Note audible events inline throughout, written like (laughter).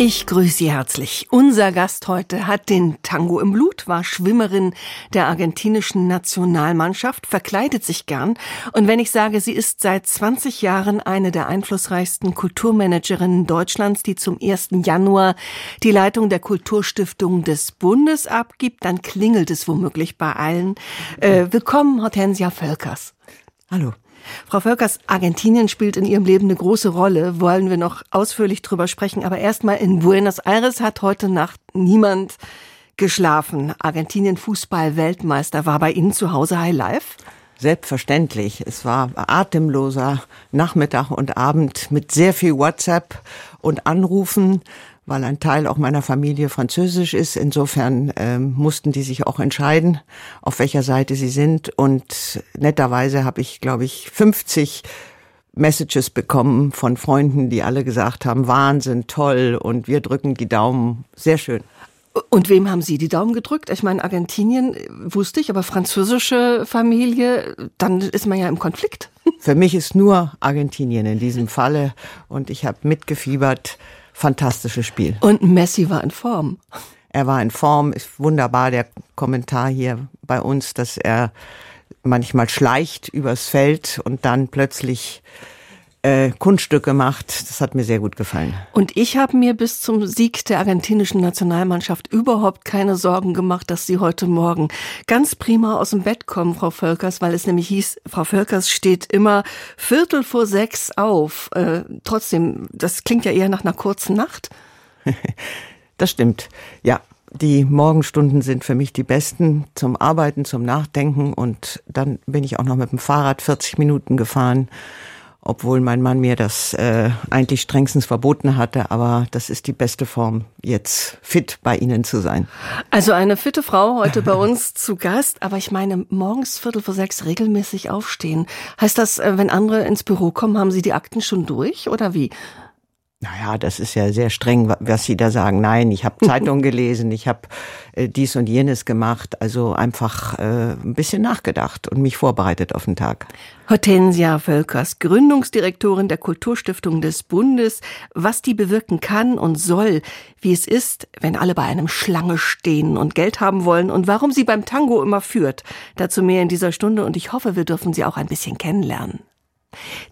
Ich grüße Sie herzlich. Unser Gast heute hat den Tango im Blut, war Schwimmerin der argentinischen Nationalmannschaft, verkleidet sich gern. Und wenn ich sage, sie ist seit 20 Jahren eine der einflussreichsten Kulturmanagerinnen Deutschlands, die zum 1. Januar die Leitung der Kulturstiftung des Bundes abgibt, dann klingelt es womöglich bei allen. Äh, willkommen, Hortensia Völkers. Hallo. Frau Völkers, Argentinien spielt in Ihrem Leben eine große Rolle, wollen wir noch ausführlich drüber sprechen. Aber erstmal in Buenos Aires hat heute Nacht niemand geschlafen. Argentinien Fußball-Weltmeister war bei Ihnen zu Hause High Life? Selbstverständlich. Es war atemloser Nachmittag und Abend mit sehr viel WhatsApp und Anrufen weil ein Teil auch meiner Familie französisch ist. Insofern ähm, mussten die sich auch entscheiden, auf welcher Seite sie sind. Und netterweise habe ich, glaube ich, 50 Messages bekommen von Freunden, die alle gesagt haben, Wahnsinn, toll und wir drücken die Daumen. Sehr schön. Und wem haben Sie die Daumen gedrückt? Ich meine, Argentinien wusste ich, aber französische Familie, dann ist man ja im Konflikt. Für mich ist nur Argentinien in diesem Falle und ich habe mitgefiebert fantastisches Spiel. Und Messi war in Form. Er war in Form, ist wunderbar der Kommentar hier bei uns, dass er manchmal schleicht übers Feld und dann plötzlich äh, Kunststücke macht. Das hat mir sehr gut gefallen. Und ich habe mir bis zum Sieg der argentinischen Nationalmannschaft überhaupt keine Sorgen gemacht, dass Sie heute Morgen ganz prima aus dem Bett kommen, Frau Völkers, weil es nämlich hieß, Frau Völkers steht immer Viertel vor sechs auf. Äh, trotzdem, das klingt ja eher nach einer kurzen Nacht. (laughs) das stimmt. Ja, die Morgenstunden sind für mich die besten zum Arbeiten, zum Nachdenken und dann bin ich auch noch mit dem Fahrrad 40 Minuten gefahren obwohl mein Mann mir das äh, eigentlich strengstens verboten hatte. Aber das ist die beste Form, jetzt fit bei Ihnen zu sein. Also eine fitte Frau heute bei uns (laughs) zu Gast. Aber ich meine, morgens Viertel vor sechs regelmäßig aufstehen. Heißt das, äh, wenn andere ins Büro kommen, haben Sie die Akten schon durch oder wie? Naja, das ist ja sehr streng, was Sie da sagen. Nein, ich habe (laughs) Zeitung gelesen, ich habe äh, dies und jenes gemacht, also einfach äh, ein bisschen nachgedacht und mich vorbereitet auf den Tag. Hortensia Völkers, Gründungsdirektorin der Kulturstiftung des Bundes, was die bewirken kann und soll, wie es ist, wenn alle bei einem Schlange stehen und Geld haben wollen und warum sie beim Tango immer führt. Dazu mehr in dieser Stunde und ich hoffe, wir dürfen sie auch ein bisschen kennenlernen.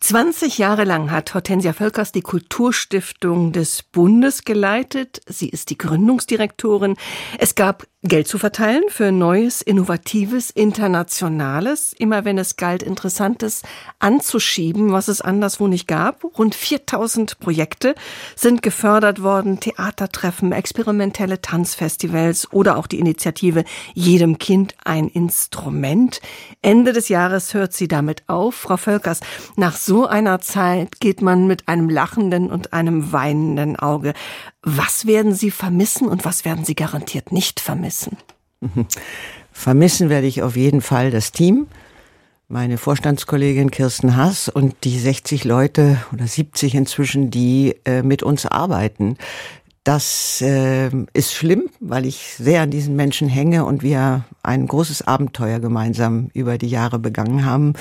20 Jahre lang hat Hortensia Völkers die Kulturstiftung des Bundes geleitet. Sie ist die Gründungsdirektorin. Es gab Geld zu verteilen für Neues, Innovatives, Internationales, immer wenn es galt, Interessantes anzuschieben, was es anderswo nicht gab. Rund 4000 Projekte sind gefördert worden, Theatertreffen, experimentelle Tanzfestivals oder auch die Initiative Jedem Kind ein Instrument. Ende des Jahres hört sie damit auf. Frau Völkers, nach so einer Zeit geht man mit einem lachenden und einem weinenden Auge. Was werden Sie vermissen und was werden Sie garantiert nicht vermissen? (laughs) Vermissen werde ich auf jeden Fall das Team, meine Vorstandskollegin Kirsten Haas und die 60 Leute oder 70 inzwischen, die äh, mit uns arbeiten. Das äh, ist schlimm, weil ich sehr an diesen Menschen hänge und wir ein großes Abenteuer gemeinsam über die Jahre begangen haben.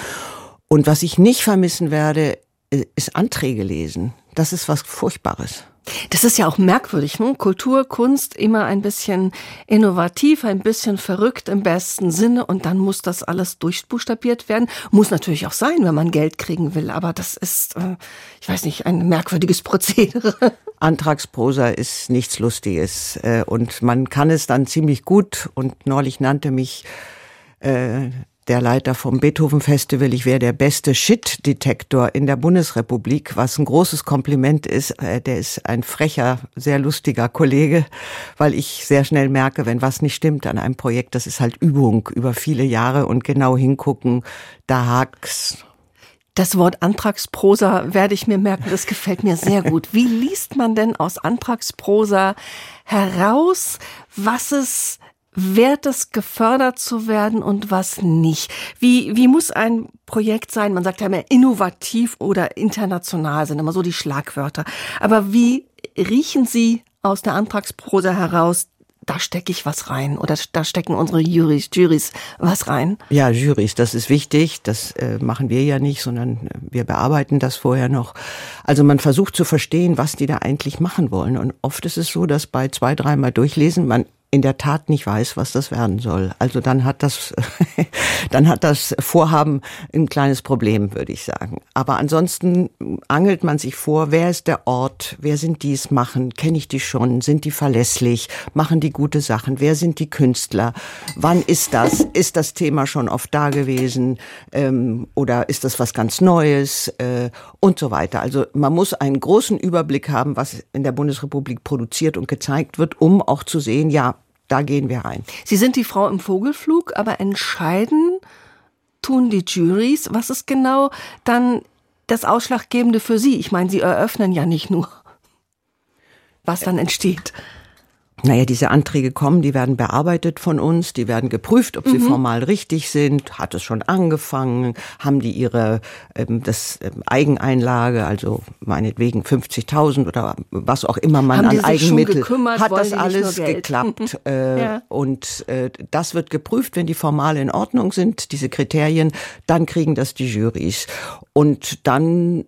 Und was ich nicht vermissen werde, äh, ist Anträge lesen. Das ist was Furchtbares. Das ist ja auch merkwürdig, ne? Kultur, Kunst immer ein bisschen innovativ, ein bisschen verrückt im besten Sinne und dann muss das alles durchbuchstabiert werden. Muss natürlich auch sein, wenn man Geld kriegen will, aber das ist, äh, ich weiß nicht, ein merkwürdiges Prozedere. (laughs) Antragsprosa ist nichts Lustiges äh, und man kann es dann ziemlich gut und neulich nannte mich äh, der Leiter vom Beethoven Festival, ich wäre der beste Shit-Detektor in der Bundesrepublik, was ein großes Kompliment ist. Äh, der ist ein frecher, sehr lustiger Kollege, weil ich sehr schnell merke, wenn was nicht stimmt an einem Projekt, das ist halt Übung über viele Jahre und genau hingucken, da hakt's. Das Wort Antragsprosa werde ich mir merken, das gefällt mir sehr (laughs) gut. Wie liest man denn aus Antragsprosa heraus, was es wert es gefördert zu werden und was nicht? Wie, wie muss ein Projekt sein? Man sagt ja immer innovativ oder international sind immer so die Schlagwörter. Aber wie riechen Sie aus der Antragsprosa heraus, da stecke ich was rein oder da stecken unsere Juries, Juries was rein? Ja, Juries, das ist wichtig. Das äh, machen wir ja nicht, sondern äh, wir bearbeiten das vorher noch. Also man versucht zu verstehen, was die da eigentlich machen wollen. Und oft ist es so, dass bei zwei, dreimal durchlesen man in der Tat nicht weiß, was das werden soll. Also dann hat das, (laughs) dann hat das Vorhaben ein kleines Problem, würde ich sagen. Aber ansonsten angelt man sich vor, wer ist der Ort, wer sind die es machen, kenne ich die schon, sind die verlässlich, machen die gute Sachen, wer sind die Künstler, wann ist das, ist das Thema schon oft da gewesen? Ähm, oder ist das was ganz Neues? Äh, und so weiter. Also man muss einen großen Überblick haben, was in der Bundesrepublik produziert und gezeigt wird, um auch zu sehen, ja, da gehen wir rein. Sie sind die Frau im Vogelflug, aber entscheiden tun die Juries. Was ist genau dann das Ausschlaggebende für Sie? Ich meine, Sie eröffnen ja nicht nur, was dann entsteht. Naja, diese Anträge kommen, die werden bearbeitet von uns, die werden geprüft, ob sie mhm. formal richtig sind. Hat es schon angefangen? Haben die ihre ähm, das ähm, Eigeneinlage, also meinetwegen 50.000 oder was auch immer man Haben an Eigenmittel hat das alles geklappt (laughs) äh, ja. und äh, das wird geprüft, wenn die formal in Ordnung sind, diese Kriterien, dann kriegen das die Juries und dann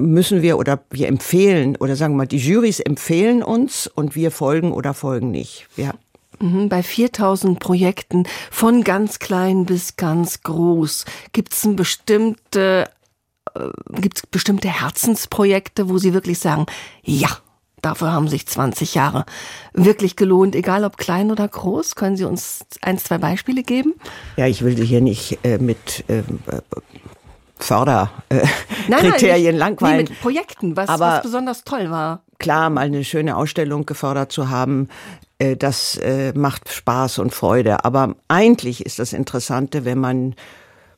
müssen wir oder wir empfehlen oder sagen wir mal, die Jurys empfehlen uns und wir folgen oder folgen nicht. Ja. Mhm, bei 4000 Projekten von ganz klein bis ganz groß gibt es bestimmte, äh, gibt's bestimmte Herzensprojekte, wo Sie wirklich sagen, ja, dafür haben sich 20 Jahre wirklich gelohnt, egal ob klein oder groß. Können Sie uns ein, zwei Beispiele geben? Ja, ich will hier nicht äh, mit äh, Förderkriterien äh, langweilen. Nee, mit Projekten, was, Aber was besonders toll war. Klar, mal eine schöne Ausstellung gefördert zu haben, äh, das äh, macht Spaß und Freude. Aber eigentlich ist das Interessante, wenn man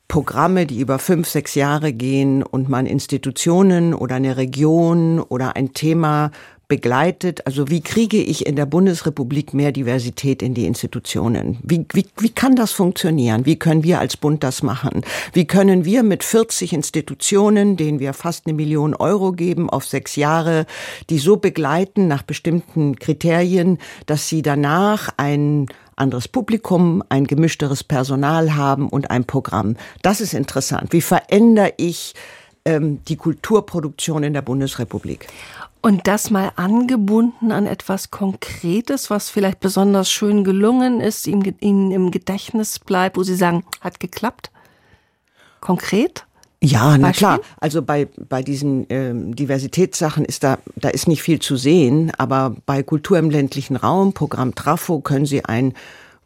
Programme, die über fünf, sechs Jahre gehen und man Institutionen oder eine Region oder ein Thema begleitet? Also wie kriege ich in der Bundesrepublik mehr Diversität in die Institutionen? Wie, wie, wie kann das funktionieren? Wie können wir als Bund das machen? Wie können wir mit 40 Institutionen, denen wir fast eine Million Euro geben auf sechs Jahre, die so begleiten nach bestimmten Kriterien, dass sie danach ein anderes Publikum, ein gemischteres Personal haben und ein Programm. Das ist interessant. Wie verändere ich ähm, die Kulturproduktion in der Bundesrepublik? Und das mal angebunden an etwas Konkretes, was vielleicht besonders schön gelungen ist, Ihnen im Gedächtnis bleibt, wo Sie sagen, hat geklappt? Konkret? Ja, na klar. Also bei, bei diesen ähm, Diversitätssachen ist da, da ist nicht viel zu sehen, aber bei Kultur im ländlichen Raum, Programm Trafo, können Sie ein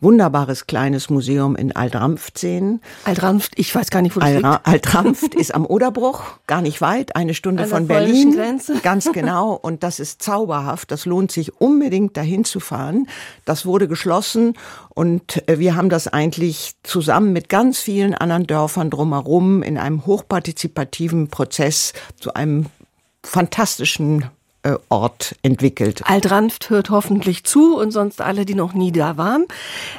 wunderbares kleines Museum in Altrampft sehen. Altrampft, ich weiß gar nicht, wo das Al liegt. Altrampft ist am Oderbruch, gar nicht weit, eine Stunde An von Berlin. Grenze. (laughs) Ganz genau. Und das ist zauberhaft. Das lohnt sich unbedingt dahin zu fahren. Das wurde geschlossen und äh, wir haben das eigentlich zusammen mit ganz vielen anderen Dörfern drumherum in einem hochpartizipativen Prozess zu einem fantastischen Ort entwickelt. Altranft hört hoffentlich zu und sonst alle, die noch nie da waren.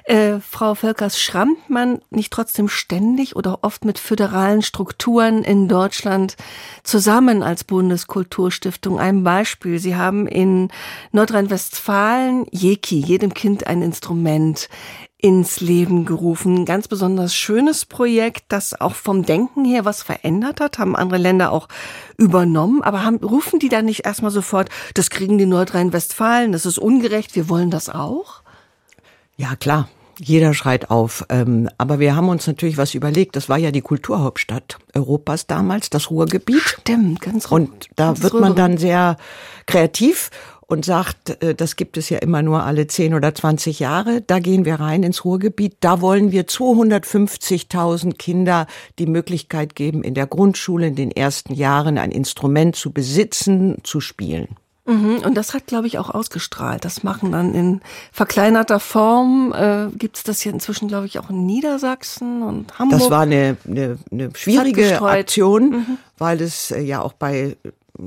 Äh, Frau Völkers, schrammt man nicht trotzdem ständig oder oft mit föderalen Strukturen in Deutschland zusammen als Bundeskulturstiftung? Ein Beispiel. Sie haben in Nordrhein-Westfalen Jeki, jedem Kind ein Instrument ins Leben gerufen. ganz besonders schönes Projekt, das auch vom Denken her was verändert hat, haben andere Länder auch übernommen. Aber haben, rufen die dann nicht erstmal sofort, das kriegen die Nordrhein-Westfalen, das ist ungerecht, wir wollen das auch? Ja, klar. Jeder schreit auf. Ähm, aber wir haben uns natürlich was überlegt. Das war ja die Kulturhauptstadt Europas damals, das Ruhrgebiet. Stimmt, ganz Und da ganz wird man dann sehr kreativ und sagt, äh, das gibt es ja immer nur alle 10 oder 20 Jahre. Da gehen wir rein ins Ruhrgebiet. Da wollen wir 250.000 Kinder die Möglichkeit geben, in der Grundschule in den ersten Jahren ein Instrument zu besitzen, zu spielen. Mhm, und das hat, glaube ich, auch ausgestrahlt. Das machen dann in verkleinerter Form. Äh, Gibt es das hier inzwischen, glaube ich, auch in Niedersachsen und Hamburg? Das war eine, eine, eine schwierige Aktion, mhm. weil es äh, ja auch bei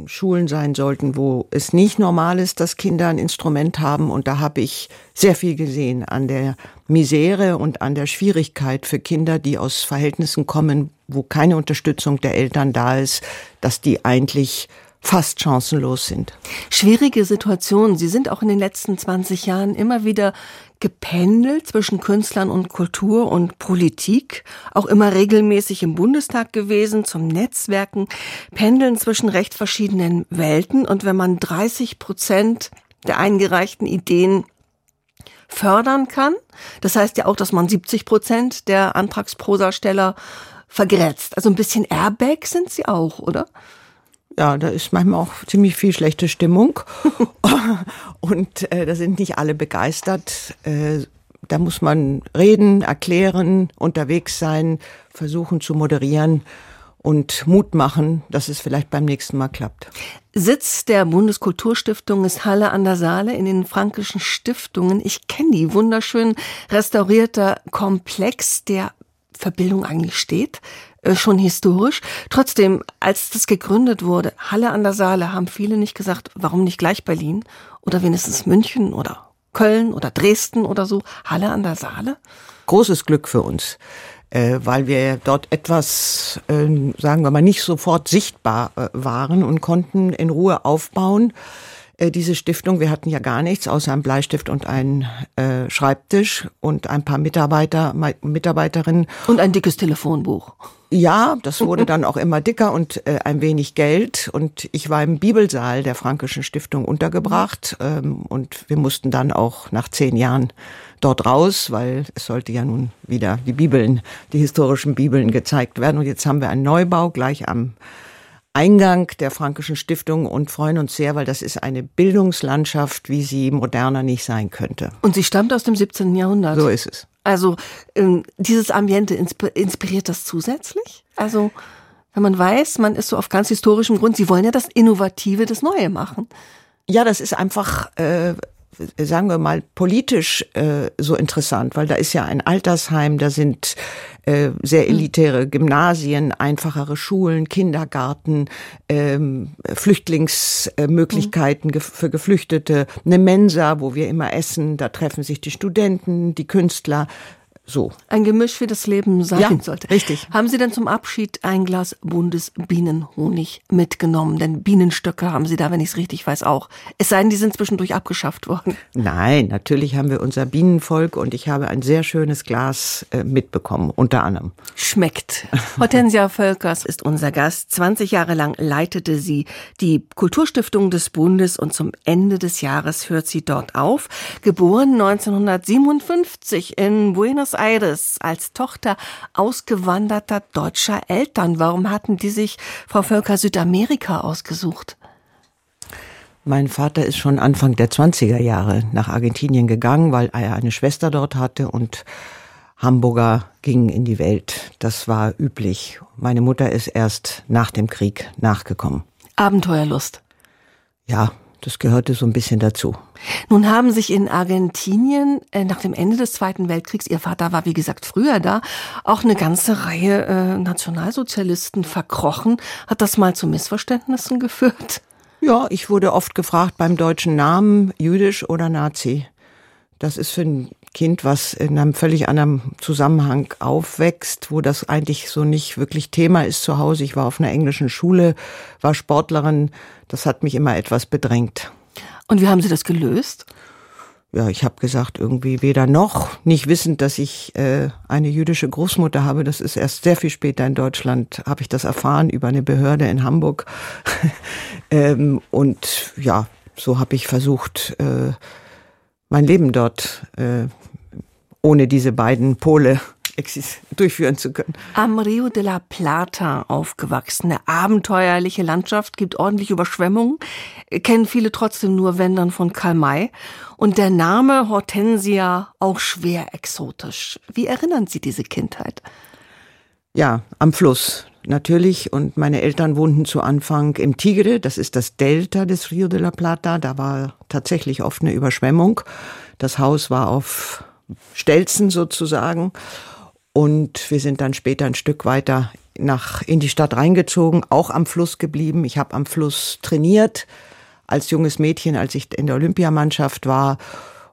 Schulen sein sollten, wo es nicht normal ist, dass Kinder ein Instrument haben. Und da habe ich sehr viel gesehen an der Misere und an der Schwierigkeit für Kinder, die aus Verhältnissen kommen, wo keine Unterstützung der Eltern da ist, dass die eigentlich fast chancenlos sind. Schwierige Situationen. Sie sind auch in den letzten 20 Jahren immer wieder gependelt zwischen Künstlern und Kultur und Politik, auch immer regelmäßig im Bundestag gewesen, zum Netzwerken, pendeln zwischen recht verschiedenen Welten. Und wenn man 30 Prozent der eingereichten Ideen fördern kann, das heißt ja auch, dass man 70 Prozent der Antragsprosasteller vergrätzt. Also ein bisschen Airbag sind sie auch, oder? Ja, da ist manchmal auch ziemlich viel schlechte Stimmung. (laughs) und äh, da sind nicht alle begeistert. Äh, da muss man reden, erklären, unterwegs sein, versuchen zu moderieren und Mut machen, dass es vielleicht beim nächsten Mal klappt. Sitz der Bundeskulturstiftung ist Halle an der Saale in den Frankischen Stiftungen. Ich kenne die wunderschön restaurierter Komplex, der für Bildung eigentlich steht. Äh, schon historisch. Trotzdem, als das gegründet wurde, Halle an der Saale, haben viele nicht gesagt, warum nicht gleich Berlin oder wenigstens München oder Köln oder Dresden oder so. Halle an der Saale? Großes Glück für uns, äh, weil wir dort etwas, äh, sagen wir mal, nicht sofort sichtbar waren und konnten in Ruhe aufbauen äh, diese Stiftung. Wir hatten ja gar nichts außer einem Bleistift und einen äh, Schreibtisch und ein paar Mitarbeiter, Mitarbeiterinnen. Und ein dickes Telefonbuch. Ja, das wurde dann auch immer dicker und äh, ein wenig Geld. Und ich war im Bibelsaal der Frankischen Stiftung untergebracht. Ähm, und wir mussten dann auch nach zehn Jahren dort raus, weil es sollte ja nun wieder die Bibeln, die historischen Bibeln gezeigt werden. Und jetzt haben wir einen Neubau gleich am Eingang der Frankischen Stiftung und freuen uns sehr, weil das ist eine Bildungslandschaft, wie sie moderner nicht sein könnte. Und sie stammt aus dem 17. Jahrhundert. So ist es. Also ähm, dieses Ambiente inspiriert das zusätzlich? Also wenn man weiß, man ist so auf ganz historischem Grund, Sie wollen ja das Innovative, das Neue machen. Ja, das ist einfach äh, sagen wir mal, politisch äh, so interessant, weil da ist ja ein Altersheim, da sind äh, sehr hm. elitäre Gymnasien, einfachere Schulen, Kindergarten, ähm, Flüchtlingsmöglichkeiten äh, für Geflüchtete, eine Mensa, wo wir immer essen, da treffen sich die Studenten, die Künstler, so. Ein Gemisch, wie das Leben sein ja, sollte. Richtig. Haben Sie denn zum Abschied ein Glas Bundesbienenhonig mitgenommen? Denn Bienenstöcke haben Sie da, wenn ich es richtig weiß, auch. Es sei denn, die sind zwischendurch abgeschafft worden. Nein, natürlich haben wir unser Bienenvolk und ich habe ein sehr schönes Glas äh, mitbekommen, unter anderem. Schmeckt. (laughs) Hortensia Völkers ist unser Gast. 20 Jahre lang leitete sie die Kulturstiftung des Bundes und zum Ende des Jahres hört sie dort auf. Geboren 1957 in Buenos Aires als Tochter ausgewanderter deutscher Eltern. Warum hatten die sich, Frau Völker, Südamerika ausgesucht? Mein Vater ist schon Anfang der 20er Jahre nach Argentinien gegangen, weil er eine Schwester dort hatte und Hamburger gingen in die Welt. Das war üblich. Meine Mutter ist erst nach dem Krieg nachgekommen. Abenteuerlust. Ja, das gehörte so ein bisschen dazu. Nun haben sich in Argentinien äh, nach dem Ende des Zweiten Weltkriegs, Ihr Vater war wie gesagt früher da, auch eine ganze Reihe äh, Nationalsozialisten verkrochen. Hat das mal zu Missverständnissen geführt? Ja, ich wurde oft gefragt beim deutschen Namen, jüdisch oder Nazi. Das ist für ein Kind, was in einem völlig anderen Zusammenhang aufwächst, wo das eigentlich so nicht wirklich Thema ist zu Hause. Ich war auf einer englischen Schule, war Sportlerin. Das hat mich immer etwas bedrängt. Und wie haben Sie das gelöst? Ja, ich habe gesagt, irgendwie weder noch, nicht wissend, dass ich äh, eine jüdische Großmutter habe. Das ist erst sehr viel später in Deutschland, habe ich das erfahren über eine Behörde in Hamburg. (laughs) ähm, und ja, so habe ich versucht, äh, mein Leben dort äh, ohne diese beiden Pole (laughs) durchführen zu können. Am Rio de la Plata aufgewachsen. Eine abenteuerliche Landschaft, gibt ordentlich Überschwemmungen. Kennen viele trotzdem nur, wenn dann von Karl May. Und der Name Hortensia auch schwer exotisch. Wie erinnern Sie diese Kindheit? Ja, am Fluss natürlich. Und meine Eltern wohnten zu Anfang im Tigre, das ist das Delta des Rio de la Plata. Da war tatsächlich oft eine Überschwemmung. Das Haus war auf Stelzen sozusagen. Und wir sind dann später ein Stück weiter nach, in die Stadt reingezogen, auch am Fluss geblieben. Ich habe am Fluss trainiert als junges Mädchen, als ich in der Olympiamannschaft war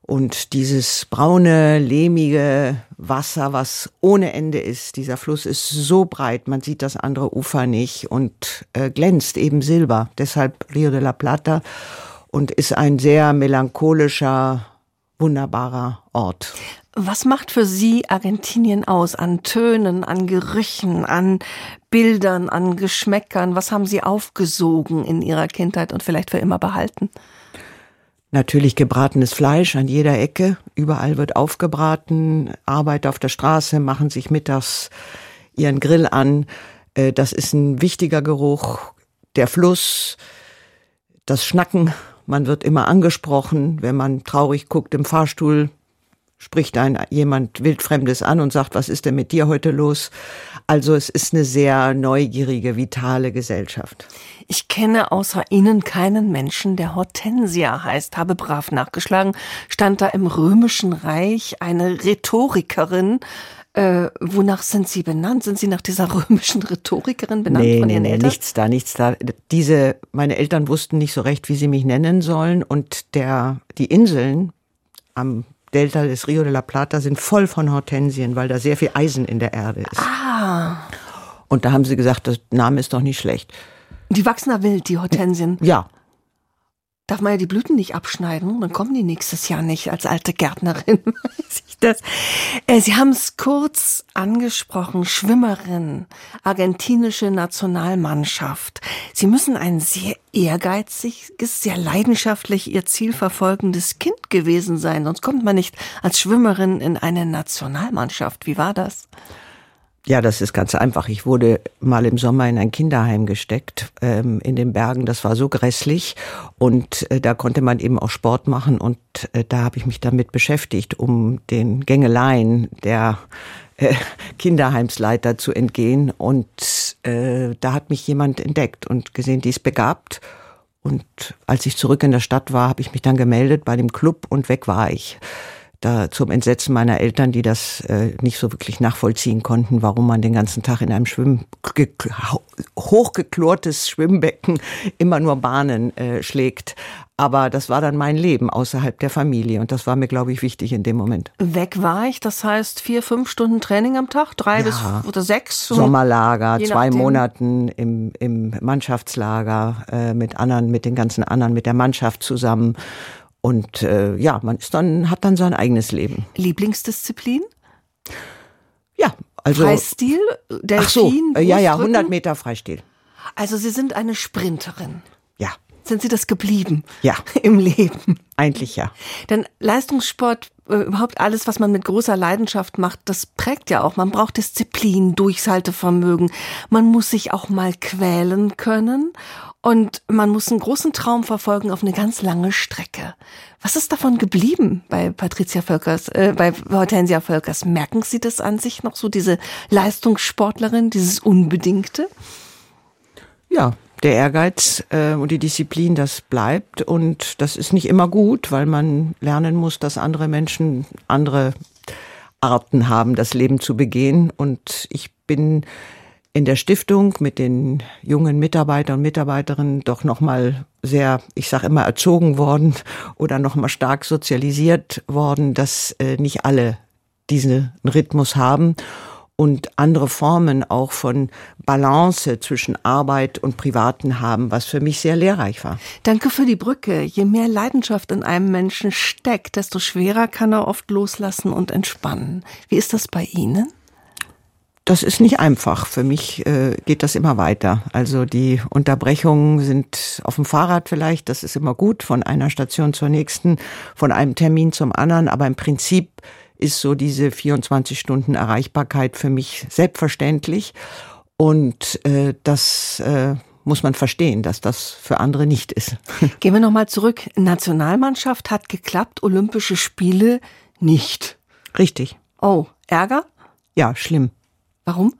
Und dieses braune, lehmige Wasser, was ohne Ende ist, dieser Fluss ist so breit, man sieht das andere Ufer nicht und äh, glänzt eben Silber. Deshalb Rio de la Plata und ist ein sehr melancholischer, wunderbarer Ort. Was macht für Sie Argentinien aus an Tönen, an Gerüchen, an Bildern, an Geschmäckern? Was haben Sie aufgesogen in Ihrer Kindheit und vielleicht für immer behalten? Natürlich gebratenes Fleisch an jeder Ecke. Überall wird aufgebraten. Arbeit auf der Straße machen sich mittags ihren Grill an. Äh, das ist ein wichtiger Geruch. Der Fluss, das Schnacken. Man wird immer angesprochen. Wenn man traurig guckt im Fahrstuhl, spricht ein jemand wildfremdes an und sagt, was ist denn mit dir heute los? Also es ist eine sehr neugierige, vitale Gesellschaft. Ich kenne außer Ihnen keinen Menschen, der Hortensia heißt, habe brav nachgeschlagen, stand da im römischen Reich eine Rhetorikerin, äh, wonach sind Sie benannt? Sind Sie nach dieser (laughs) römischen Rhetorikerin benannt nee, von Ihren nee, Eltern? Nichts da, nichts da. Diese, meine Eltern wussten nicht so recht, wie sie mich nennen sollen und der, die Inseln am Delta des Rio de la Plata sind voll von Hortensien, weil da sehr viel Eisen in der Erde ist. Ah. Und da haben sie gesagt, das Name ist doch nicht schlecht. Die wachsen da wild, die Hortensien. Ja. Darf man ja die Blüten nicht abschneiden, dann kommen die nächstes Jahr nicht als alte Gärtnerin. (laughs) Weiß ich das. Äh, sie haben es kurz angesprochen, Schwimmerin, argentinische Nationalmannschaft. Sie müssen ein sehr ehrgeiziges, sehr leidenschaftlich ihr Ziel verfolgendes Kind gewesen sein, sonst kommt man nicht als Schwimmerin in eine Nationalmannschaft. Wie war das? Ja, das ist ganz einfach. Ich wurde mal im Sommer in ein Kinderheim gesteckt ähm, in den Bergen. Das war so grässlich und äh, da konnte man eben auch Sport machen und äh, da habe ich mich damit beschäftigt, um den Gängeleien der äh, Kinderheimsleiter zu entgehen. Und äh, da hat mich jemand entdeckt und gesehen, die ist begabt. Und als ich zurück in der Stadt war, habe ich mich dann gemeldet bei dem Club und weg war ich da zum Entsetzen meiner Eltern, die das äh, nicht so wirklich nachvollziehen konnten, warum man den ganzen Tag in einem Schwimm hochgeklortes Schwimmbecken immer nur Bahnen äh, schlägt. Aber das war dann mein Leben außerhalb der Familie und das war mir, glaube ich, wichtig in dem Moment. Weg war ich, das heißt vier, fünf Stunden Training am Tag, drei Ja. bis oder sechs. Sommerlager, zwei. Monaten im, im Mannschaftslager äh, mit anderen, mit den ganzen anderen, mit der Mannschaft zusammen. Und äh, ja, man ist dann, hat dann sein eigenes Leben. Lieblingsdisziplin? Ja, also. Freistil? Delfin? Ach so, äh, ja, ja, Brustdrücken? 100 Meter Freistil. Also Sie sind eine Sprinterin. Ja, Sind Sie das geblieben? Ja. (laughs) Im Leben. eigentlich ja. Denn Leistungssport, äh, überhaupt alles, was man mit großer Leidenschaft macht, das prägt ja auch. Man braucht Disziplin, Durchhaltevermögen. Man muss sich auch mal quälen können. Und man muss einen großen Traum verfolgen auf eine ganz lange Strecke. Was ist davon geblieben bei Patricia Völkers, äh, bei Hortensia Völkers? Merken Sie das an sich noch so, diese Leistungssportlerin, dieses Unbedingte? Ja, der Ehrgeiz äh, und die Disziplin, das bleibt. Und das ist nicht immer gut, weil man lernen muss, dass andere Menschen andere Arten haben, das Leben zu begehen. Und ich bin in der Stiftung mit den jungen Mitarbeitern und Mitarbeiterinnen doch nochmal sehr, ich sage immer, erzogen worden (laughs) oder nochmal stark sozialisiert worden, dass äh, nicht alle diesen Rhythmus haben und andere Formen auch von Balance zwischen Arbeit und Privaten haben, was für mich sehr lehrreich war. Danke für die Brücke. Je mehr Leidenschaft in einem Menschen steckt, desto schwerer kann er oft loslassen und entspannen. Wie ist das bei Ihnen? Das ist nicht einfach. Für mich äh, geht das immer weiter. Also die Unterbrechungen sind auf dem Fahrrad vielleicht, das ist immer gut, von einer Station zur nächsten, von einem Termin zum anderen. Aber im Prinzip ist so diese 24 Stunden Erreichbarkeit für mich selbstverständlich. Und äh, das äh, muss man verstehen, dass das für andere nicht ist. (laughs) Gehen wir nochmal zurück. Nationalmannschaft hat geklappt, Olympische Spiele nicht. Richtig. Oh, Ärger? Ja, schlimm. Warum?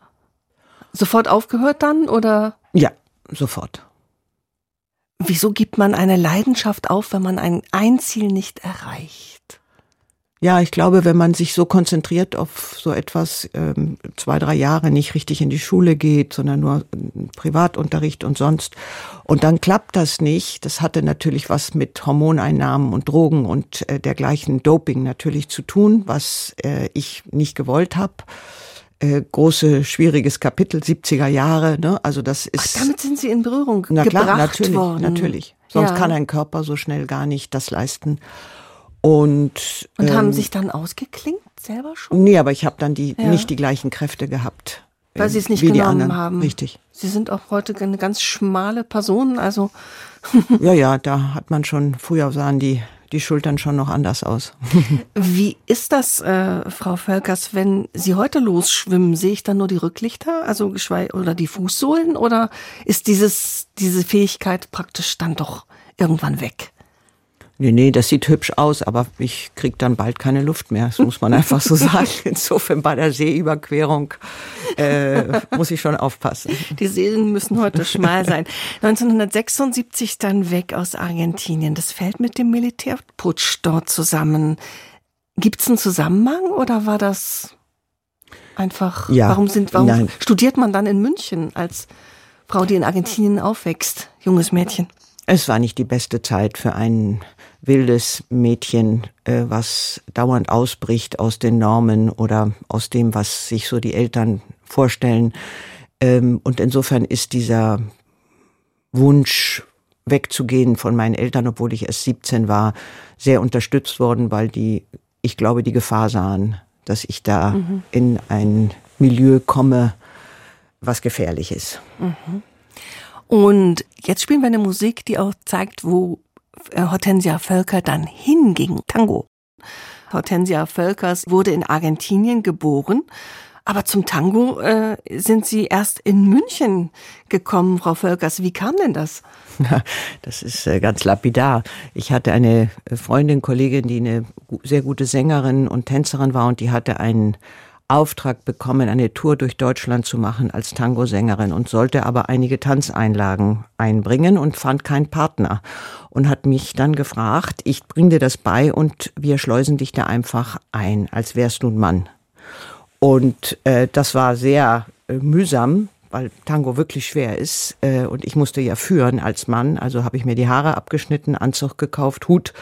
Sofort aufgehört dann oder Ja, sofort. wieso gibt man eine Leidenschaft auf, wenn man ein, ein Ziel nicht erreicht? Ja, ich glaube, wenn man sich so konzentriert auf so etwas, ähm, zwei, drei Jahre nicht richtig in die Schule geht, sondern nur Privatunterricht und sonst, und dann klappt das nicht, das hatte natürlich was mit Hormoneinnahmen und Drogen und äh, dergleichen Doping natürlich zu tun, was äh, ich nicht gewollt habe. Äh, große, schwieriges Kapitel, 70er Jahre, ne? Also das ist. Ach, damit sind Sie in Berührung na gebracht klar, natürlich, worden. natürlich. Sonst Ja. kann ein Körper so schnell gar nicht das leisten. Und, Und haben ähm, sich dann ausgeklinkt selber schon? Nee, aber ich habe dann die Ja. nicht die gleichen Kräfte gehabt. Weil äh, Sie es nicht genommen anderen. haben. Richtig. Sie sind auch heute eine ganz schmale Person, also (laughs) Ja, ja, da hat man schon, früher sahen die, die Schultern schon noch anders aus. (laughs) Wie ist das, äh, Frau Völkers, wenn Sie heute losschwimmen? Sehe ich dann nur die Rücklichter, also geschweige oder die Fußsohlen, oder ist dieses diese Fähigkeit praktisch dann doch irgendwann weg? Nee, nee, das sieht hübsch aus, aber ich krieg dann bald keine Luft mehr. Das muss man einfach so (laughs) sagen. Insofern bei der Seeüberquerung äh, muss ich schon aufpassen. Die Seelen müssen heute schmal sein. (laughs) 1976 dann weg aus Argentinien. Das fällt mit dem Militärputsch dort zusammen. Gibt es einen Zusammenhang oder war das einfach? Ja, warum sind, warum nein. studiert man dann in München als Frau, die in Argentinien aufwächst, junges Mädchen? Es war nicht die beste Zeit für ein wildes Mädchen, äh, was dauernd ausbricht aus den Normen oder aus dem, was sich so die Eltern vorstellen. Ähm, und insofern ist dieser Wunsch wegzugehen von meinen Eltern, obwohl ich erst 17 war, sehr unterstützt worden, weil die, ich glaube, die Gefahr sahen, dass ich da in ein Milieu komme, was gefährlich ist. Und jetzt spielen wir eine Musik, die auch zeigt, wo äh, Hortensia Völker dann hinging. Tango. Hortensia Völkers wurde in Argentinien geboren, aber zum Tango äh, sind Sie erst in München gekommen, Frau Völkers. Wie kam denn das? (laughs) Das ist äh, ganz lapidar. Ich hatte eine Freundin, Kollegin, die eine sehr gute Sängerin und Tänzerin war und die hatte einen Auftrag bekommen, eine Tour durch Deutschland zu machen als Tango-Sängerin und sollte aber einige Tanzeinlagen einbringen und fand keinen Partner und hat mich dann gefragt, ich bring dir das bei und wir schleusen dich da einfach ein, als wärst du ein Mann. Und äh, das war sehr äh, mühsam, weil Tango wirklich schwer ist. Äh, und ich musste ja führen als Mann. Also habe ich mir die Haare abgeschnitten, Anzug gekauft, Hut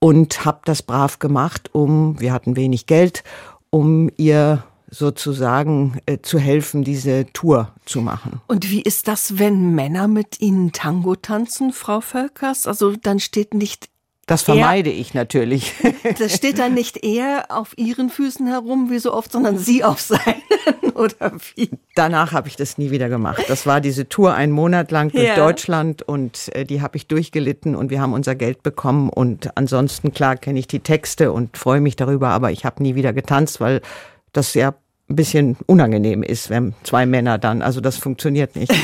und habe das brav gemacht, um, wir hatten wenig Geld, um ihr sozusagen äh, zu helfen, diese Tour zu machen. Und wie ist das, wenn Männer mit Ihnen Tango tanzen, Frau Völkers? Also dann steht nicht Das vermeide ich natürlich. (laughs) Das steht dann nicht er auf ihren Füßen herum wie so oft, sondern sie auf seinen (laughs) oder wie? Danach habe ich das nie wieder gemacht. Das war diese Tour einen Monat lang durch Ja. Deutschland und äh, die habe ich durchgelitten und wir haben unser Geld bekommen und ansonsten klar kenne ich die Texte und freue mich darüber, aber ich habe nie wieder getanzt, weil das ja ein bisschen unangenehm ist, wenn zwei Männer dann, also das funktioniert nicht. (laughs)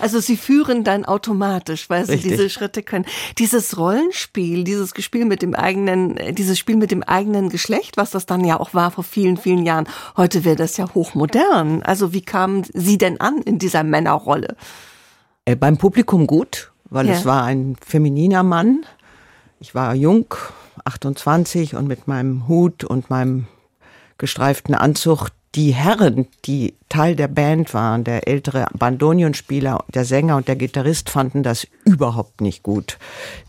Also sie führen dann automatisch, weil sie Richtig. diese Schritte können. Dieses Rollenspiel, dieses Spiel mit dem eigenen, äh, dieses Spiel mit dem eigenen Geschlecht, was das dann ja auch war vor vielen, vielen Jahren. Heute wäre das ja hochmodern. Also wie kamen Sie denn an in dieser Männerrolle? Äh, beim Publikum gut, weil Ja. es war ein femininer Mann. Ich war jung, 28 und mit meinem Hut und meinem gestreiften Anzug. Die Herren, die Teil der Band waren, der ältere Bandonionspieler, der Sänger und der Gitarrist fanden das überhaupt nicht gut.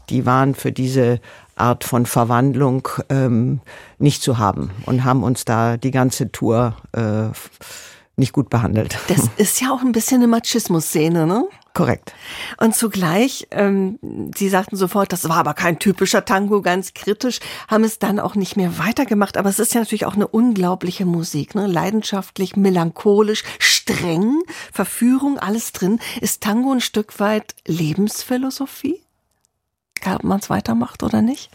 Die waren für diese Art von Verwandlung ähm, nicht zu haben und haben uns da die ganze Tour äh, nicht gut behandelt. Das (laughs) ist ja auch ein bisschen eine Machismus-Szene, ne? Korrekt. Und zugleich, ähm, Sie sagten sofort, das war aber kein typischer Tango, ganz kritisch, haben es dann auch nicht mehr weitergemacht. Aber es ist ja natürlich auch eine unglaubliche Musik, ne? leidenschaftlich, melancholisch, streng, Verführung, alles drin. Ist Tango ein Stück weit Lebensphilosophie? Egal, ob man es weitermacht oder nicht?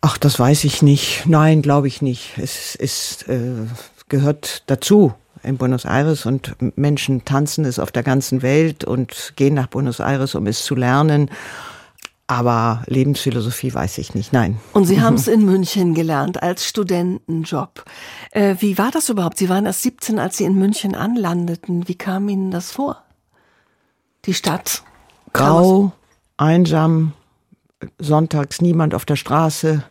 Ach, das weiß ich nicht. Nein, glaube ich nicht. Es ist, äh, gehört dazu in Buenos Aires und Menschen tanzen es auf der ganzen Welt und gehen nach Buenos Aires, um es zu lernen. Aber Lebensphilosophie weiß ich nicht. Nein. Und Sie (laughs) haben es in München gelernt als Studentenjob. Äh, wie war das überhaupt? Sie waren erst 17, als Sie in München anlandeten. Wie kam Ihnen das vor? Die Stadt. Grau, einsam, sonntags niemand auf der Straße.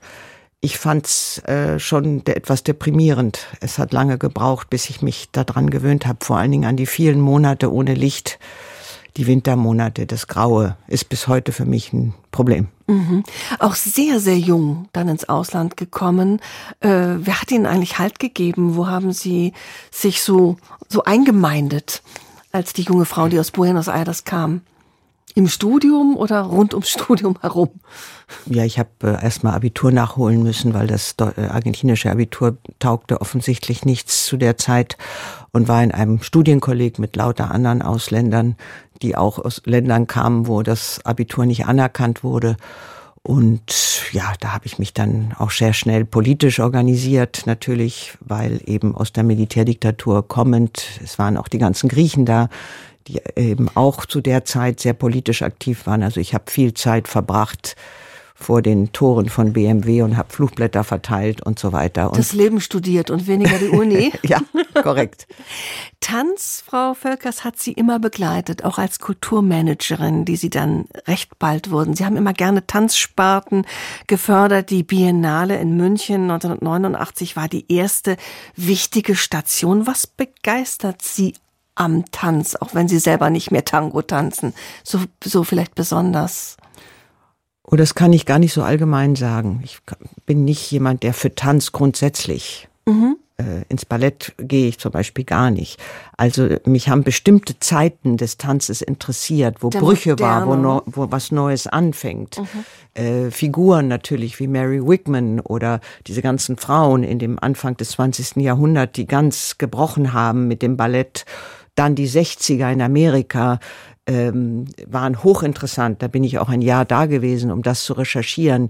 Ich fand's äh, schon etwas deprimierend. Es hat lange gebraucht, bis ich mich daran gewöhnt habe, vor allen Dingen an die vielen Monate ohne Licht. Die Wintermonate, das Graue, ist bis heute für mich ein Problem. Mhm. Auch sehr, sehr jung dann ins Ausland gekommen. Äh, wer hat Ihnen eigentlich Halt gegeben? Wo haben Sie sich so, so eingemeindet, als die junge Frau, die aus Buenos Aires kam? Im Studium oder rund ums (laughs) Studium herum? Ja, ich habe äh, erstmal Abitur nachholen müssen, weil das äh, argentinische Abitur taugte offensichtlich nichts zu der Zeit und war in einem Studienkolleg mit lauter anderen Ausländern, die auch aus Ländern kamen, wo das Abitur nicht anerkannt wurde. Und ja, da habe ich mich dann auch sehr schnell politisch organisiert, natürlich, weil eben aus der Militärdiktatur kommend, es waren auch die ganzen Griechen da, die eben auch zu der Zeit sehr politisch aktiv waren. Also ich habe viel Zeit verbracht vor den Toren von BMW und habe Flugblätter verteilt und so weiter. Und das Leben studiert und weniger die Uni. (laughs) ja, korrekt. Tanz, Frau Völkers, hat Sie immer begleitet, auch als Kulturmanagerin, die Sie dann recht bald wurden. Sie haben immer gerne Tanzsparten gefördert. Die Biennale in München 1989 war die erste wichtige Station. Was begeistert Sie am Tanz, auch wenn Sie selber nicht mehr Tango tanzen? So, so vielleicht besonders? Oh, das kann ich gar nicht so allgemein sagen. Ich bin nicht jemand, der für Tanz grundsätzlich mhm. äh, ins Ballett gehe ich zum Beispiel gar nicht. Also mich haben bestimmte Zeiten des Tanzes interessiert, wo der Brüche war, wo, no, wo was Neues anfängt. Mhm. Äh, Figuren natürlich wie Mary Wigman oder diese ganzen Frauen in dem Anfang des 20. Jahrhunderts, die ganz gebrochen haben mit dem Ballett. Dann die 60er in Amerika, ähm, waren hochinteressant. Da bin ich auch ein Jahr da gewesen, um das zu recherchieren.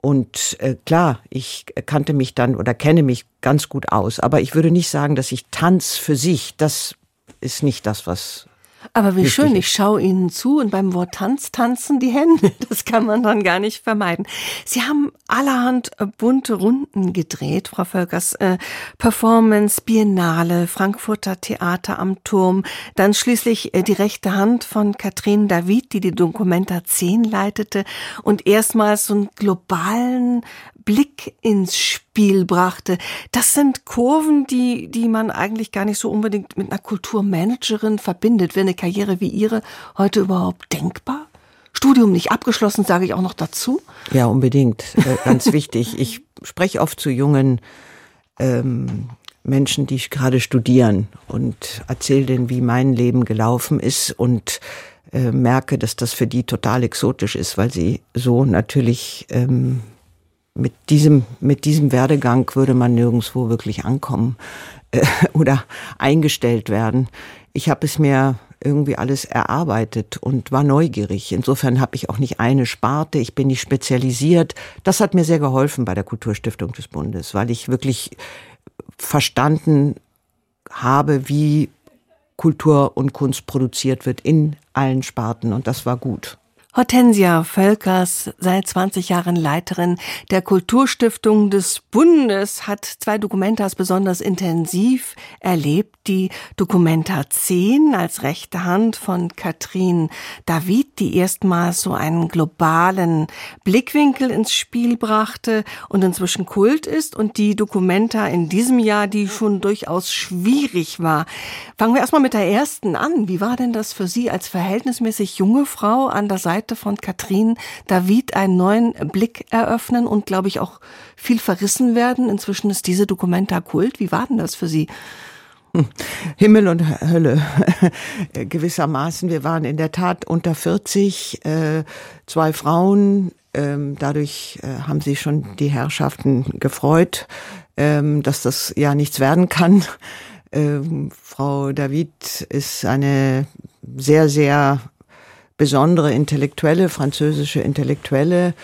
Und äh, klar, ich kannte mich dann oder kenne mich ganz gut aus. Aber ich würde nicht sagen, dass ich Tanz für sich, das ist nicht das, was aber wie schön, ich schaue Ihnen zu und beim Wort Tanz tanzen die Hände. (laughs) Das kann man dann gar nicht vermeiden. Sie haben allerhand äh, bunte Runden gedreht, Frau Völkers. Äh, Performance, Biennale, Frankfurter Theater am Turm, dann schließlich äh, die rechte Hand von Katrin David, die die Dokumenta 10 leitete und erstmals so einen globalen Blick ins Spiel brachte. Das sind Kurven, die, die man eigentlich gar nicht so unbedingt mit einer Kulturmanagerin verbindet. Wäre eine Karriere wie Ihre heute überhaupt denkbar? Studium nicht abgeschlossen, sage ich auch noch dazu. Ja, unbedingt. Äh, ganz (laughs) wichtig. Ich spreche oft zu jungen ähm, Menschen, die gerade studieren und erzähle denen, wie mein Leben gelaufen ist und äh, merke, dass das für die total exotisch ist, weil sie so natürlich ähm, mit diesem, mit diesem Werdegang würde man nirgendwo wirklich ankommen äh, (laughs) oder eingestellt werden. Ich habe es mir irgendwie alles erarbeitet und war neugierig. Insofern habe ich auch nicht eine Sparte, ich bin nicht spezialisiert. Das hat mir sehr geholfen bei der Kulturstiftung des Bundes, weil ich wirklich verstanden habe, wie Kultur und Kunst produziert wird in allen Sparten und das war gut. Hortensia Völkers, seit 20 Jahren Leiterin der Kulturstiftung des Bundes, hat zwei Dokumentas besonders intensiv erlebt. Die Dokumenta 10 als rechte Hand von Katrin David, die erstmals so einen globalen Blickwinkel ins Spiel brachte und inzwischen Kult ist und die Dokumenta in diesem Jahr, die schon durchaus schwierig war. Fangen wir erstmal mit der ersten an. Wie war denn das für Sie als verhältnismäßig junge Frau an der Seite Seite von Katrin David einen neuen Blick eröffnen und, glaube ich, auch viel verrissen werden. Inzwischen ist diese Dokumenta Kult. Wie war denn das für Sie? Hm. Himmel und Hölle (laughs) gewissermaßen. Wir waren in der Tat unter 40, äh, zwei Frauen. Ähm, dadurch äh, haben sich schon die Herrschaften gefreut, ähm, dass das ja nichts werden kann. Ähm, Frau David ist eine sehr, sehr besondere Intellektuelle, französische Intellektuelle,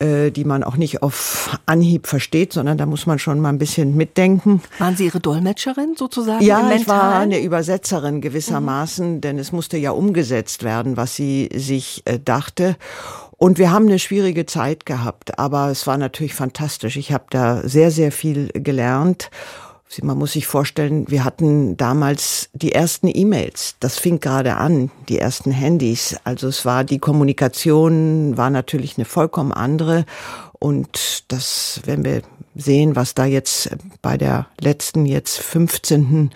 äh, die man auch nicht auf Anhieb versteht, sondern da muss man schon mal ein bisschen mitdenken. Waren Sie Ihre Dolmetscherin sozusagen? Ja, ich war eine Übersetzerin gewissermaßen, mhm. denn es musste ja umgesetzt werden, was sie sich äh, dachte. Und wir haben eine schwierige Zeit gehabt, aber es war natürlich fantastisch. Ich habe da sehr, sehr viel gelernt Man muss sich vorstellen, wir hatten damals die ersten E-Mails. Das fing gerade an, die ersten Handys. Also es war die Kommunikation war natürlich eine vollkommen andere. Und das, wenn wir sehen, was da jetzt bei der letzten, jetzt 15.,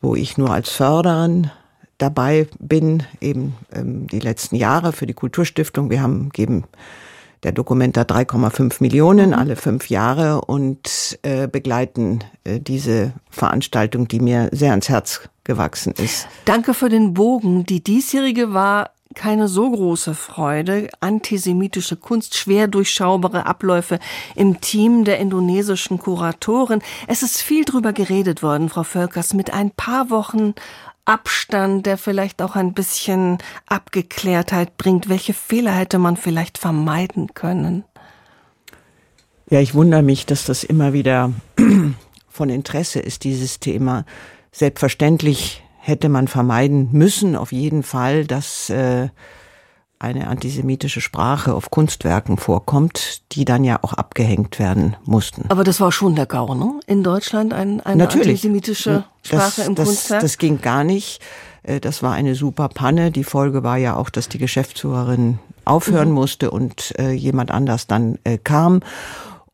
wo ich nur als Förderin dabei bin, eben ähm, die letzten Jahre für die Kulturstiftung. Wir haben geben der Dokumenta 3,5 Millionen alle fünf Jahre und äh, begleiten äh, diese Veranstaltung, die mir sehr ans Herz gewachsen ist. Danke für den Bogen. Die diesjährige war keine so große Freude. Antisemitische Kunst, schwer durchschaubare Abläufe im Team der indonesischen Kuratorin. Es ist viel drüber geredet worden, Frau Völkers, mit ein paar Wochen Abstand, der vielleicht auch ein bisschen Abgeklärtheit bringt? Welche Fehler hätte man vielleicht vermeiden können? Ja, ich wundere mich, dass das immer wieder (clears throat) von Interesse ist, dieses Thema. Selbstverständlich hätte man vermeiden müssen, auf jeden Fall, dass äh, eine antisemitische Sprache auf Kunstwerken vorkommt, die dann ja auch abgehängt werden mussten. Aber das war schon der GAU, ne? In Deutschland ein, eine Natürlich. antisemitische Sprache das, im das, Kunstwerk? Das ging gar nicht. Äh, das war eine super Panne. Die Folge war ja auch, dass die Geschäftsführerin aufhören mhm. musste und äh, jemand anders dann äh, kam.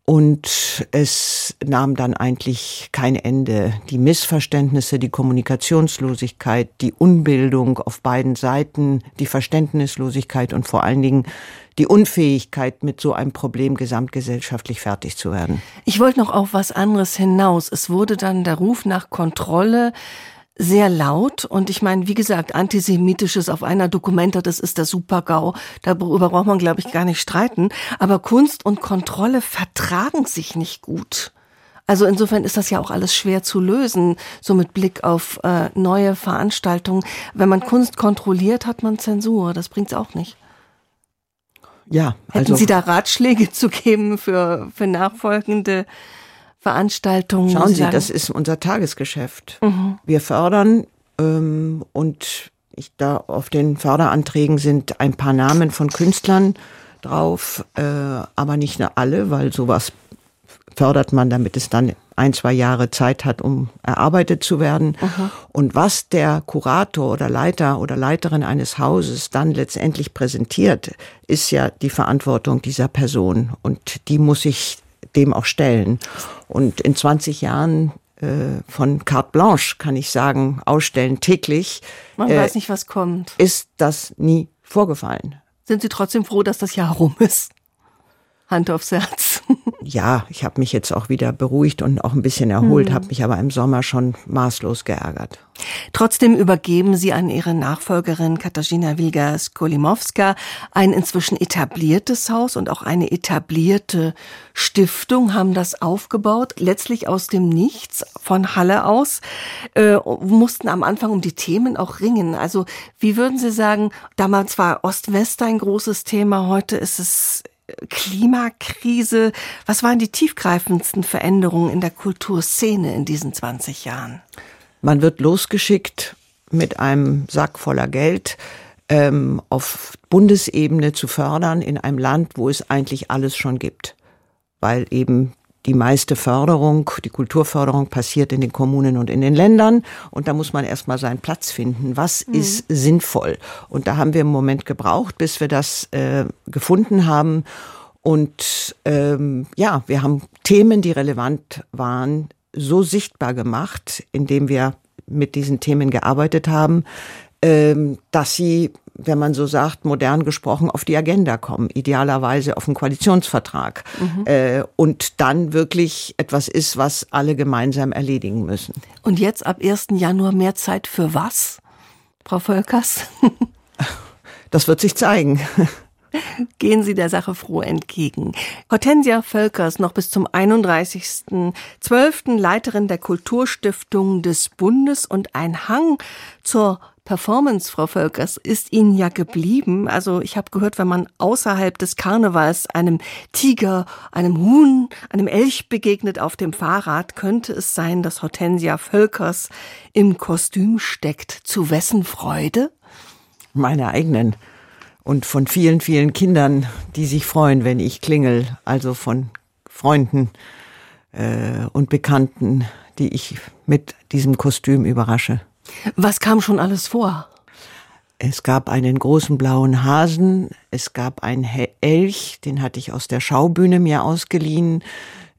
Und es nahm dann eigentlich kein Ende. Die Missverständnisse, die Kommunikationslosigkeit, die Unbildung auf beiden Seiten, die Verständnislosigkeit und vor allen Dingen die Unfähigkeit, mit so einem Problem gesamtgesellschaftlich fertig zu werden. Ich wollte noch auf was anderes hinaus. Es wurde dann der Ruf nach Kontrolle sehr laut und ich meine, wie gesagt, antisemitisches auf einer Dokumenta, das ist der Super-GAU. Darüber braucht man, glaube ich, gar nicht streiten. Aber Kunst und Kontrolle vertragen sich nicht gut. Also insofern ist das ja auch alles schwer zu lösen, so mit Blick auf äh, neue Veranstaltungen. Wenn man Kunst kontrolliert, hat man Zensur. Das bringt's auch nicht. Ja, also Hätten Sie da Ratschläge zu geben für, für nachfolgende Veranstaltungen. Schauen Sie, das ist unser Tagesgeschäft. Mhm. Wir fördern ähm, und ich, da auf den Förderanträgen sind ein paar Namen von Künstlern drauf, äh, aber nicht nur alle, weil sowas fördert man, damit es dann ein, zwei Jahre Zeit hat, um erarbeitet zu werden. Aha. Und was der Kurator oder Leiter oder Leiterin eines Hauses dann letztendlich präsentiert, ist ja die Verantwortung dieser Person. Und die muss ich dem auch stellen. Und in 20 Jahren äh, von Carte Blanche kann ich sagen, ausstellen täglich. Man äh, weiß nicht, was kommt. Ist das nie vorgefallen. Sind Sie trotzdem froh, dass das Jahr rum ist? Hand aufs Herz. ja, ich habe mich jetzt auch wieder beruhigt und auch ein bisschen erholt, hm. habe mich aber im Sommer schon maßlos geärgert. Trotzdem übergeben Sie an Ihre Nachfolgerin Katarzyna Wilga-Skolimowska ein inzwischen etabliertes Haus und auch eine etablierte Stiftung haben das aufgebaut, letztlich aus dem Nichts von Halle aus, äh, mussten am Anfang um die Themen auch ringen. Also wie würden Sie sagen, damals war Ost-West ein großes Thema, heute ist es Klimakrise. Was waren die tiefgreifendsten Veränderungen in der Kulturszene in diesen 20 Jahren? Man wird losgeschickt mit einem Sack voller Geld ähm, auf Bundesebene zu fördern in einem Land, wo es eigentlich alles schon gibt, weil eben die meiste Förderung, die Kulturförderung passiert in den Kommunen und in den Ländern. Und da muss man erstmal seinen Platz finden. Was mhm. ist sinnvoll? Und da haben wir im Moment gebraucht, bis wir das äh, gefunden haben. Und ähm, ja, wir haben Themen, die relevant waren, so sichtbar gemacht, indem wir mit diesen Themen gearbeitet haben, ähm, dass sie wenn man so sagt, modern gesprochen, auf die Agenda kommen, idealerweise auf einen Koalitionsvertrag mhm. äh, und dann wirklich etwas ist, was alle gemeinsam erledigen müssen. Und jetzt ab 1. Januar mehr Zeit für was, Frau Völkers? (laughs) das wird sich zeigen. (laughs) Gehen Sie der Sache froh entgegen. Hortensia Völkers, noch bis zum 31.12. Leiterin der Kulturstiftung des Bundes und ein Hang zur Performance, Frau Völkers, ist Ihnen ja geblieben. Also ich habe gehört, wenn man außerhalb des Karnevals einem Tiger, einem Huhn, einem Elch begegnet auf dem Fahrrad, könnte es sein, dass Hortensia Völkers im Kostüm steckt. Zu wessen Freude? Meine eigenen. Und von vielen, vielen Kindern, die sich freuen, wenn ich klingel. Also von Freunden äh, und Bekannten, die ich mit diesem Kostüm überrasche. Was kam schon alles vor? Es gab einen großen blauen Hasen, es gab einen Elch, den hatte ich aus der Schaubühne mir ausgeliehen.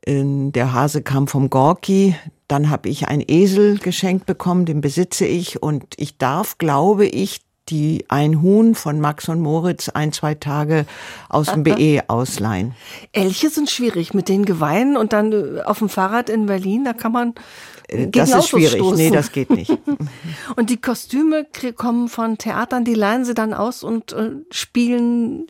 Ähm, der Hase kam vom Gorki. Dann habe ich einen Esel geschenkt bekommen, den besitze ich und ich darf, glaube ich, die ein Huhn von Max und Moritz ein, zwei Tage aus dem (laughs) BE ausleihen. Elche sind schwierig mit den Geweihen und dann äh, auf dem Fahrrad in Berlin, da kann man äh, das ist schwierig. Stoßen. Nee, das geht nicht. (laughs) und die Kostüme kommen von Theatern, die leihen sie dann aus und äh, spielen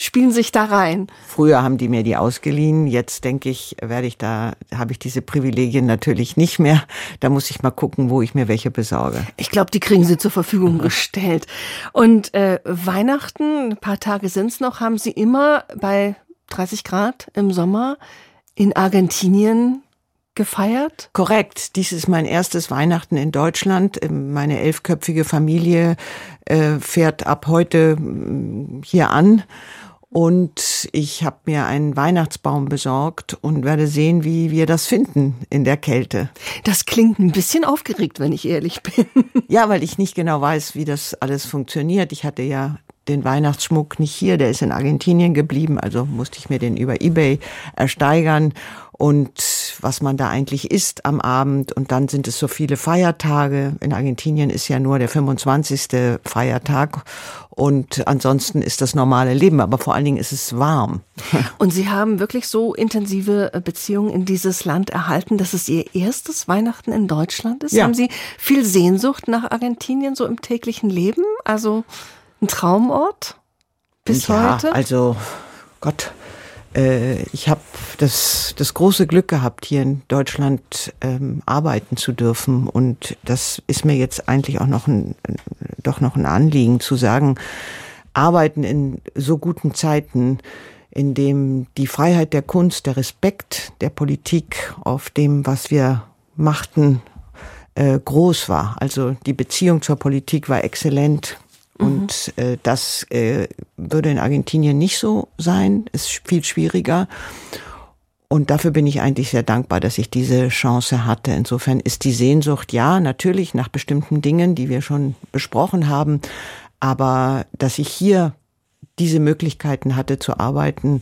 spielen sich da rein. Früher haben die mir die ausgeliehen. Jetzt denke ich, werde ich da, habe ich diese Privilegien natürlich nicht mehr. Da muss ich mal gucken, wo ich mir welche besorge. Ich glaube, die kriegen sie zur Verfügung (laughs) gestellt. Und äh, Weihnachten, ein paar Tage sind's noch, haben sie immer bei 30 Grad im Sommer in Argentinien gefeiert? Korrekt. Dies ist mein erstes Weihnachten in Deutschland. Meine elfköpfige Familie äh, fährt ab heute mm, hier an und ich habe mir einen Weihnachtsbaum besorgt und werde sehen, wie wir das finden in der Kälte. Das klingt ein bisschen aufgeregt, wenn ich ehrlich bin. Ja, weil ich nicht genau weiß, wie das alles funktioniert. Ich hatte ja den Weihnachtsschmuck nicht hier, der ist in Argentinien geblieben, also musste ich mir den über eBay ersteigern und was man da eigentlich isst am Abend. Und dann sind es so viele Feiertage. In Argentinien ist ja nur der 25. Feiertag. Und ansonsten ist das normale Leben, aber vor allen Dingen ist es warm. (laughs) Und Sie haben wirklich so intensive Beziehungen in dieses Land erhalten, dass es Ihr erstes Weihnachten in Deutschland ist? Ja. Haben Sie viel Sehnsucht nach Argentinien so im täglichen Leben? Also ein Traumort bis ja, heute? Also Gott, äh, ich habe das, das große Glück gehabt, hier in Deutschland ähm, arbeiten zu dürfen. Und das ist mir jetzt eigentlich auch noch ein, doch noch ein Anliegen zu sagen, arbeiten in so guten Zeiten, in dem die Freiheit der Kunst, der Respekt der Politik auf dem, was wir machten, äh, groß war. Also die Beziehung zur Politik war exzellent. Und mhm. äh, das äh, würde in Argentinien nicht so sein, ist viel schwieriger. Und dafür bin ich eigentlich sehr dankbar, dass ich diese Chance hatte. Insofern ist die Sehnsucht, ja, natürlich nach bestimmten Dingen, die wir schon besprochen haben, aber dass ich hier diese Möglichkeiten hatte zu arbeiten,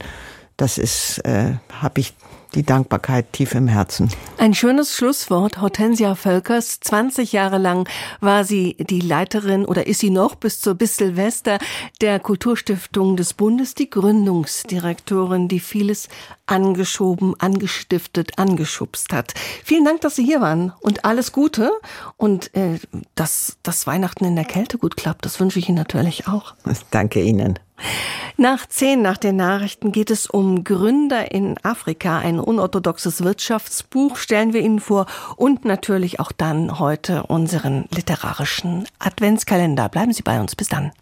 das ist, äh, habe ich die Dankbarkeit tief im Herzen. Ein schönes Schlusswort. Hortensia Völkers, 20 Jahre lang war sie die Leiterin oder ist sie noch bis zur bis Silvester der Kulturstiftung des Bundes, die Gründungsdirektorin, die vieles angeschoben, angestiftet, angeschubst hat. Vielen Dank, dass Sie hier waren und alles Gute und äh, dass das Weihnachten in der Kälte gut klappt, das wünsche ich Ihnen natürlich auch. (laughs) Danke Ihnen. Nach zehn nach den Nachrichten geht es um Gründer in Afrika. Ein unorthodoxes Wirtschaftsbuch stellen wir Ihnen vor und natürlich auch dann heute unseren literarischen Adventskalender. Bleiben Sie bei uns. Bis dann.